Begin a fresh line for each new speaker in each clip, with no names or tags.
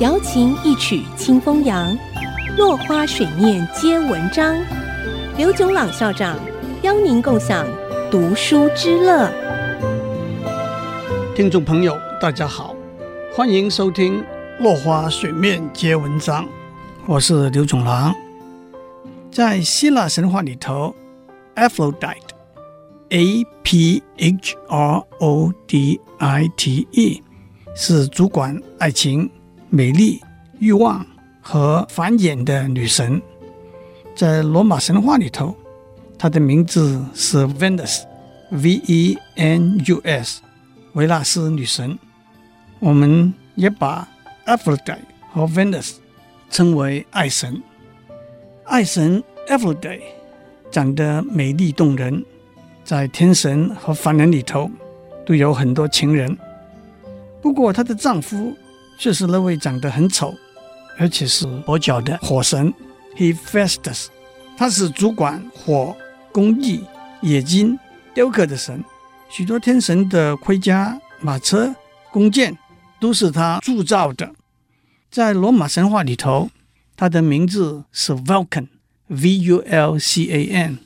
瑶琴一曲清风扬，落花水面皆文章。刘炯朗校长邀您共享读书之乐。
听众朋友，大家好，欢迎收听《落花水面皆文章》，我是刘炯朗。在希腊神话里头，Aphrodite，A P H R O D I T E，是主管爱情。美丽、欲望和繁衍的女神，在罗马神话里头，她的名字是 Venus，V-E-N-U-S，维纳斯女神。我们也把 Aphrodite 和 Venus 称为爱神。爱神 Aphrodite 长得美丽动人，在天神和凡人里头都有很多情人。不过她的丈夫。却是那位长得很丑，而且是跛脚的火神 Hephaestus，他是主管火、工艺、冶金、雕刻的神，许多天神的盔甲、马车、弓箭都是他铸造的。在罗马神话里头，他的名字是 Vulcan，V-U-L-C-A-N，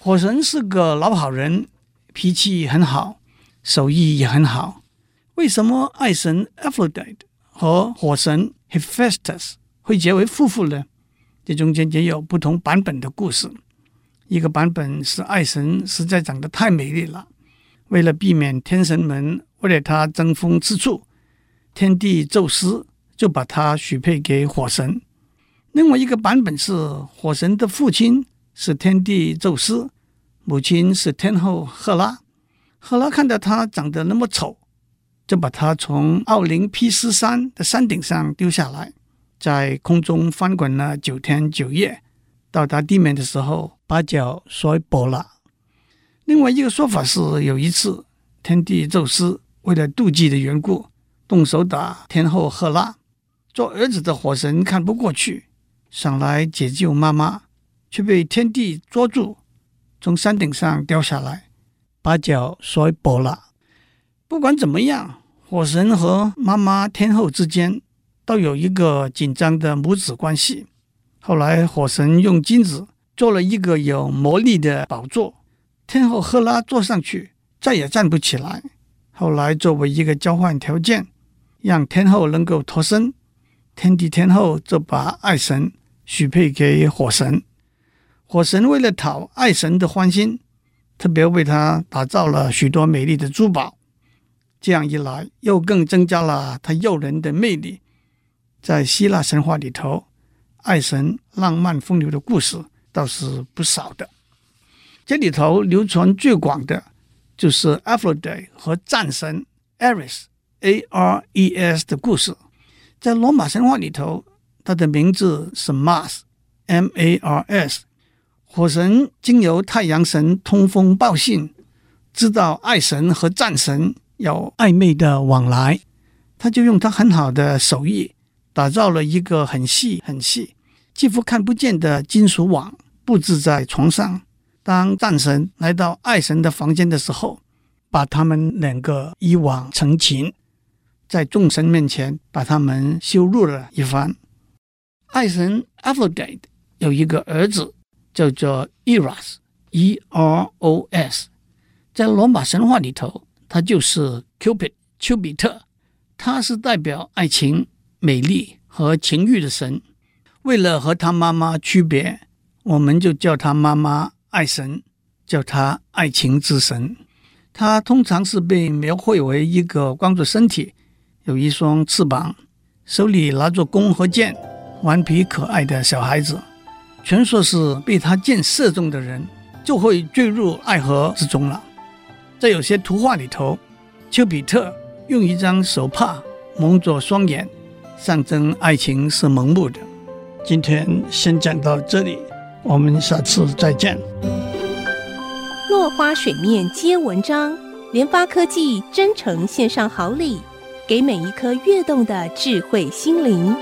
火神是个老好人，脾气很好，手艺也很好。为什么爱神 Aphrodite 和火神 Hephaestus 会结为夫妇呢？这中间也有不同版本的故事。一个版本是爱神实在长得太美丽了，为了避免天神们为了他争风吃醋，天帝宙斯就把他许配给火神。另外一个版本是火神的父亲是天帝宙斯，母亲是天后赫拉。赫拉看到他长得那么丑。就把他从奥林匹斯山的山顶上丢下来，在空中翻滚了九天九夜，到达地面的时候，把脚摔跛了。另外一个说法是，有一次天帝宙斯为了妒忌的缘故，动手打天后赫拉，做儿子的火神看不过去，想来解救妈妈，却被天帝捉住，从山顶上掉下来，把脚摔跛了。不管怎么样，火神和妈妈天后之间都有一个紧张的母子关系。后来，火神用金子做了一个有魔力的宝座，天后赫拉坐上去再也站不起来。后来，作为一个交换条件，让天后能够脱身，天帝天后就把爱神许配给火神。火神为了讨爱神的欢心，特别为他打造了许多美丽的珠宝。这样一来，又更增加了他诱人的魅力。在希腊神话里头，爱神浪漫风流的故事倒是不少的。这里头流传最广的，就是 Aphrodite 和战神 Ares（A-R-E-S） 的故事。在罗马神话里头，他的名字是 Mars（M-A-R-S）。火神经由太阳神通风报信，知道爱神和战神。有暧昧的往来，他就用他很好的手艺打造了一个很细很细、几乎看不见的金属网，布置在床上。当战神来到爱神的房间的时候，把他们两个一网成擒，在众神面前把他们羞辱了一番。爱神 Aphrodite 有一个儿子叫做 Eros，E-R-O-S，在罗马神话里头。他就是 Cupid 丘比特，他是代表爱情、美丽和情欲的神。为了和他妈妈区别，我们就叫他妈妈爱神，叫他爱情之神。他通常是被描绘为一个光着身体、有一双翅膀、手里拿着弓和箭、顽皮可爱的小孩子。传说是被他箭射中的人，就会坠入爱河之中了。在有些图画里头，丘比特用一张手帕蒙着双眼，象征爱情是盲目的。今天先讲到这里，我们下次再见。
落花水面皆文章，联发科技真诚献上好礼，给每一颗跃动的智慧心灵。